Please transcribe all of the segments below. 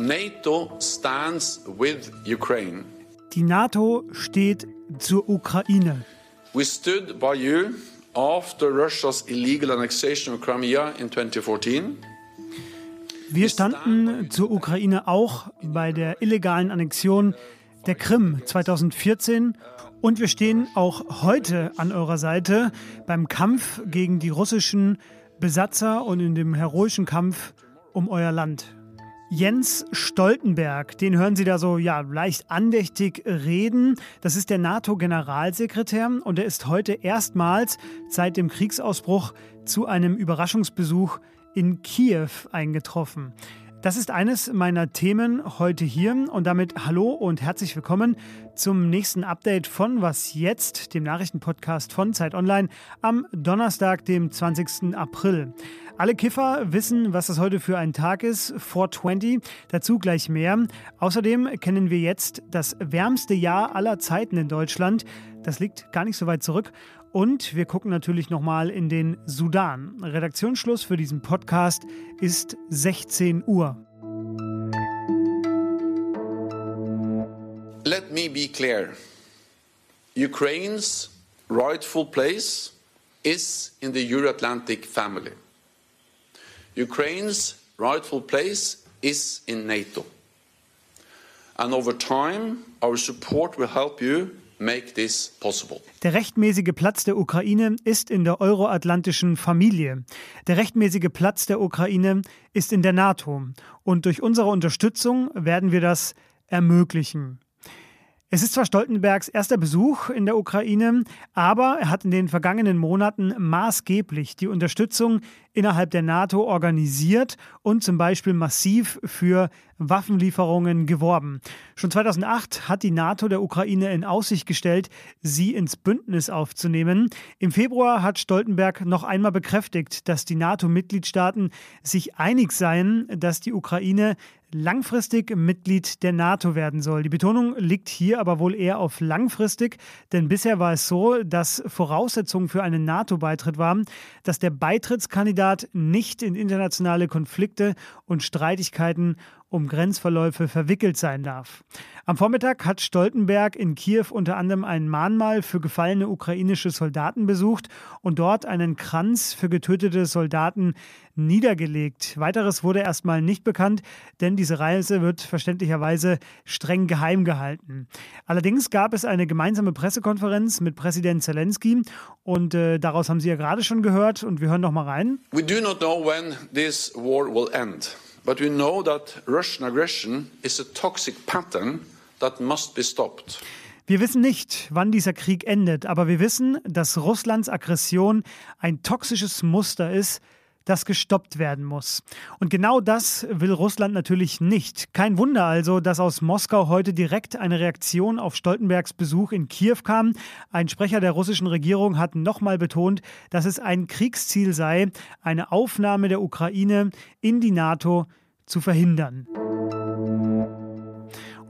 NATO stands with Ukraine. Die NATO steht zur Ukraine. We stood by you after Russia's illegal annexation of Crimea in 2014. Wir standen zur Ukraine auch bei der illegalen Annexion der Krim 2014 und wir stehen auch heute an eurer Seite beim Kampf gegen die russischen Besatzer und in dem heroischen Kampf um euer Land. Jens Stoltenberg, den hören Sie da so ja leicht andächtig reden. Das ist der NATO-Generalsekretär und er ist heute erstmals seit dem Kriegsausbruch zu einem Überraschungsbesuch in Kiew eingetroffen. Das ist eines meiner Themen heute hier und damit hallo und herzlich willkommen zum nächsten Update von Was jetzt, dem Nachrichtenpodcast von Zeit Online am Donnerstag, dem 20. April. Alle Kiffer wissen, was das heute für ein Tag ist, 420, dazu gleich mehr. Außerdem kennen wir jetzt das wärmste Jahr aller Zeiten in Deutschland. Das liegt gar nicht so weit zurück. Und wir gucken natürlich nochmal in den Sudan. Redaktionsschluss für diesen Podcast ist 16 Uhr. Let me be clear. Ukraine's rightful place is in the Euro-Atlantic family. Ukraine's rightful place is in NATO. And over time, our support will help you make this possible. Der rechtmäßige Platz der Ukraine ist in der euroatlantischen Familie. Der rechtmäßige Platz der Ukraine ist in der NATO. Und durch unsere Unterstützung werden wir das ermöglichen. Es ist zwar Stoltenbergs erster Besuch in der Ukraine, aber er hat in den vergangenen Monaten maßgeblich die Unterstützung innerhalb der NATO organisiert und zum Beispiel massiv für Waffenlieferungen geworben. Schon 2008 hat die NATO der Ukraine in Aussicht gestellt, sie ins Bündnis aufzunehmen. Im Februar hat Stoltenberg noch einmal bekräftigt, dass die NATO-Mitgliedstaaten sich einig seien, dass die Ukraine langfristig Mitglied der NATO werden soll. Die Betonung liegt hier aber wohl eher auf langfristig, denn bisher war es so, dass Voraussetzung für einen NATO-Beitritt war, dass der Beitrittskandidat nicht in internationale Konflikte und Streitigkeiten um Grenzverläufe verwickelt sein darf. Am Vormittag hat Stoltenberg in Kiew unter anderem ein Mahnmal für gefallene ukrainische Soldaten besucht und dort einen Kranz für getötete Soldaten niedergelegt. Weiteres wurde erstmal nicht bekannt, denn diese Reise wird verständlicherweise streng geheim gehalten. Allerdings gab es eine gemeinsame Pressekonferenz mit Präsident Zelensky und äh, daraus haben Sie ja gerade schon gehört und wir hören noch mal rein. We do not know when this war will end. But we know that Russian aggression is a toxic pattern that must be stopped. Wir wissen nicht, wann dieser Krieg endet, aber wir wissen, dass Russlands Aggression ein toxisches Muster ist, das gestoppt werden muss. Und genau das will Russland natürlich nicht. Kein Wunder also, dass aus Moskau heute direkt eine Reaktion auf Stoltenbergs Besuch in Kiew kam. Ein Sprecher der russischen Regierung hat nochmal betont, dass es ein Kriegsziel sei, eine Aufnahme der Ukraine in die NATO zu verhindern.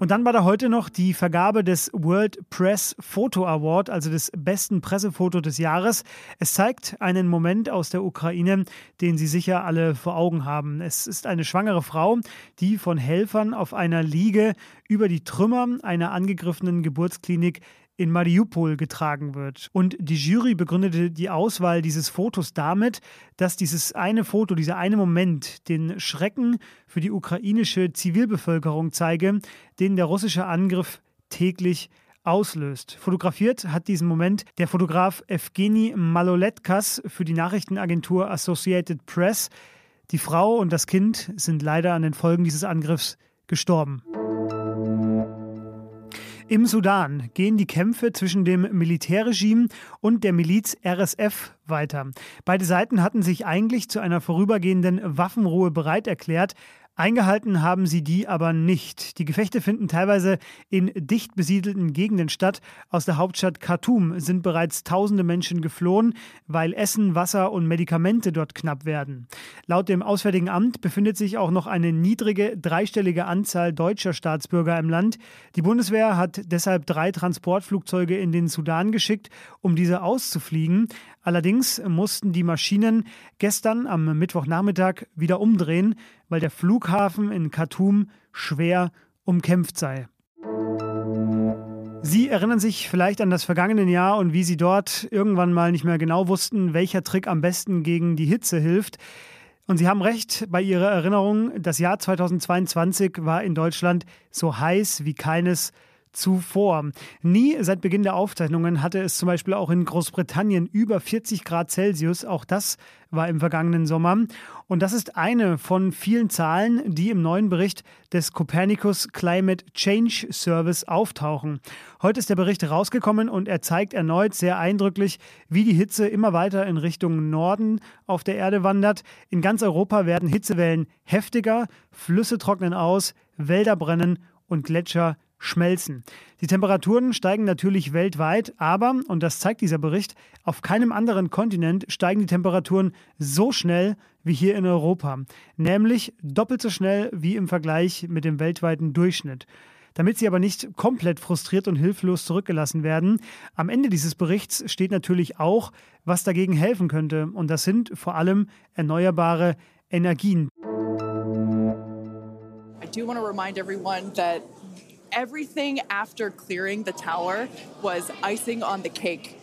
Und dann war da heute noch die Vergabe des World Press Photo Award, also des besten Pressefoto des Jahres. Es zeigt einen Moment aus der Ukraine, den Sie sicher alle vor Augen haben. Es ist eine schwangere Frau, die von Helfern auf einer Liege über die Trümmer einer angegriffenen Geburtsklinik in Mariupol getragen wird. Und die Jury begründete die Auswahl dieses Fotos damit, dass dieses eine Foto, dieser eine Moment den Schrecken für die ukrainische Zivilbevölkerung zeige, den der russische Angriff täglich auslöst. Fotografiert hat diesen Moment der Fotograf Evgeny Maloletkas für die Nachrichtenagentur Associated Press. Die Frau und das Kind sind leider an den Folgen dieses Angriffs gestorben. Im Sudan gehen die Kämpfe zwischen dem Militärregime und der Miliz RSF weiter. Beide Seiten hatten sich eigentlich zu einer vorübergehenden Waffenruhe bereit erklärt, Eingehalten haben sie die aber nicht. Die Gefechte finden teilweise in dicht besiedelten Gegenden statt. Aus der Hauptstadt Khartoum sind bereits tausende Menschen geflohen, weil Essen, Wasser und Medikamente dort knapp werden. Laut dem Auswärtigen Amt befindet sich auch noch eine niedrige dreistellige Anzahl deutscher Staatsbürger im Land. Die Bundeswehr hat deshalb drei Transportflugzeuge in den Sudan geschickt, um diese auszufliegen. Allerdings mussten die Maschinen gestern am Mittwochnachmittag wieder umdrehen, weil der Flughafen in Khartoum schwer umkämpft sei. Sie erinnern sich vielleicht an das vergangene Jahr und wie Sie dort irgendwann mal nicht mehr genau wussten, welcher Trick am besten gegen die Hitze hilft. Und Sie haben recht bei Ihrer Erinnerung, das Jahr 2022 war in Deutschland so heiß wie keines zuvor. Nie seit Beginn der Aufzeichnungen hatte es zum Beispiel auch in Großbritannien über 40 Grad Celsius. Auch das war im vergangenen Sommer. Und das ist eine von vielen Zahlen, die im neuen Bericht des Copernicus Climate Change Service auftauchen. Heute ist der Bericht rausgekommen und er zeigt erneut sehr eindrücklich, wie die Hitze immer weiter in Richtung Norden auf der Erde wandert. In ganz Europa werden Hitzewellen heftiger, Flüsse trocknen aus, Wälder brennen und Gletscher schmelzen. Die Temperaturen steigen natürlich weltweit, aber, und das zeigt dieser Bericht, auf keinem anderen Kontinent steigen die Temperaturen so schnell wie hier in Europa, nämlich doppelt so schnell wie im Vergleich mit dem weltweiten Durchschnitt. Damit sie aber nicht komplett frustriert und hilflos zurückgelassen werden, am Ende dieses Berichts steht natürlich auch, was dagegen helfen könnte, und das sind vor allem erneuerbare Energien. I do want to remind everyone that everything after clearing the tower was icing on the cake.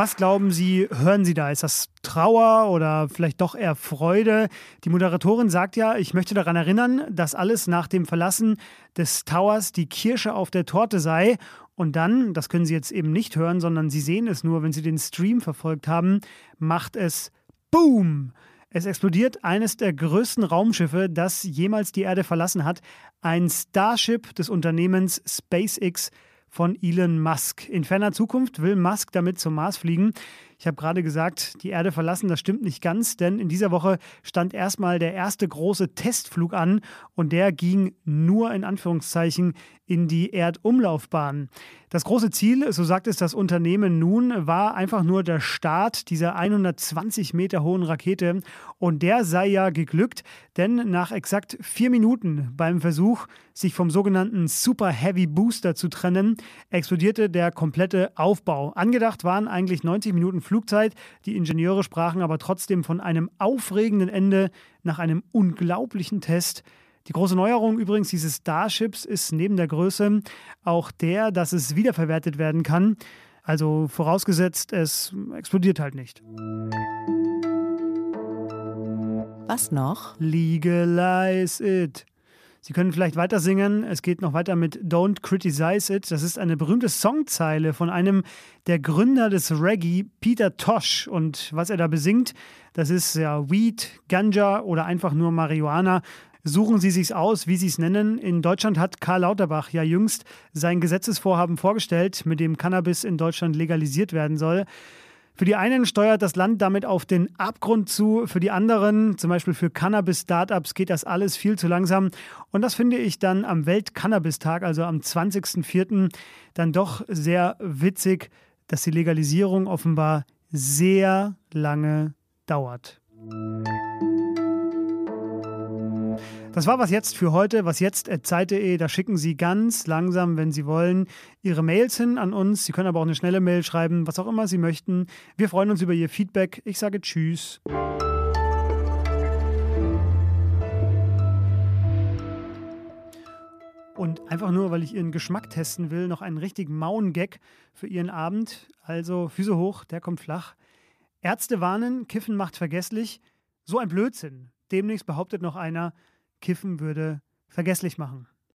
Was glauben Sie, hören Sie da? Ist das Trauer oder vielleicht doch eher Freude? Die Moderatorin sagt ja, ich möchte daran erinnern, dass alles nach dem Verlassen des Towers die Kirsche auf der Torte sei. Und dann, das können Sie jetzt eben nicht hören, sondern Sie sehen es nur, wenn Sie den Stream verfolgt haben, macht es Boom! Es explodiert eines der größten Raumschiffe, das jemals die Erde verlassen hat. Ein Starship des Unternehmens SpaceX von Elon Musk. In ferner Zukunft will Musk damit zum Mars fliegen. Ich habe gerade gesagt, die Erde verlassen, das stimmt nicht ganz, denn in dieser Woche stand erstmal der erste große Testflug an und der ging nur in Anführungszeichen in die Erdumlaufbahn. Das große Ziel, so sagt es das Unternehmen nun, war einfach nur der Start dieser 120 Meter hohen Rakete und der sei ja geglückt, denn nach exakt vier Minuten beim Versuch, sich vom sogenannten Super Heavy Booster zu trennen, explodierte der komplette Aufbau. Angedacht waren eigentlich 90 Minuten Flugzeit, die Ingenieure sprachen aber trotzdem von einem aufregenden Ende nach einem unglaublichen Test. Die große Neuerung übrigens dieses Starships ist neben der Größe auch der, dass es wiederverwertet werden kann. Also vorausgesetzt, es explodiert halt nicht. Was noch? Legalize it. Sie können vielleicht weiter singen. Es geht noch weiter mit Don't Criticize It. Das ist eine berühmte Songzeile von einem der Gründer des Reggae, Peter Tosh. Und was er da besingt, das ist ja Weed, Ganja oder einfach nur Marihuana. Suchen Sie sich's aus, wie Sie es nennen. In Deutschland hat Karl Lauterbach ja jüngst sein Gesetzesvorhaben vorgestellt, mit dem Cannabis in Deutschland legalisiert werden soll. Für die einen steuert das Land damit auf den Abgrund zu, für die anderen, zum Beispiel für Cannabis-Startups, geht das alles viel zu langsam. Und das finde ich dann am Welt-Cannabis-Tag, also am 20.04., dann doch sehr witzig, dass die Legalisierung offenbar sehr lange dauert. Das war was jetzt für heute. Was jetzt Zeit.de. Da schicken Sie ganz langsam, wenn Sie wollen, Ihre Mails hin an uns. Sie können aber auch eine schnelle Mail schreiben, was auch immer Sie möchten. Wir freuen uns über Ihr Feedback. Ich sage Tschüss. Und einfach nur, weil ich Ihren Geschmack testen will, noch einen richtigen Mauen-Gag für Ihren Abend. Also Füße hoch, der kommt flach. Ärzte warnen, Kiffen macht vergesslich. So ein Blödsinn. Demnächst behauptet noch einer, Kiffen würde vergesslich machen.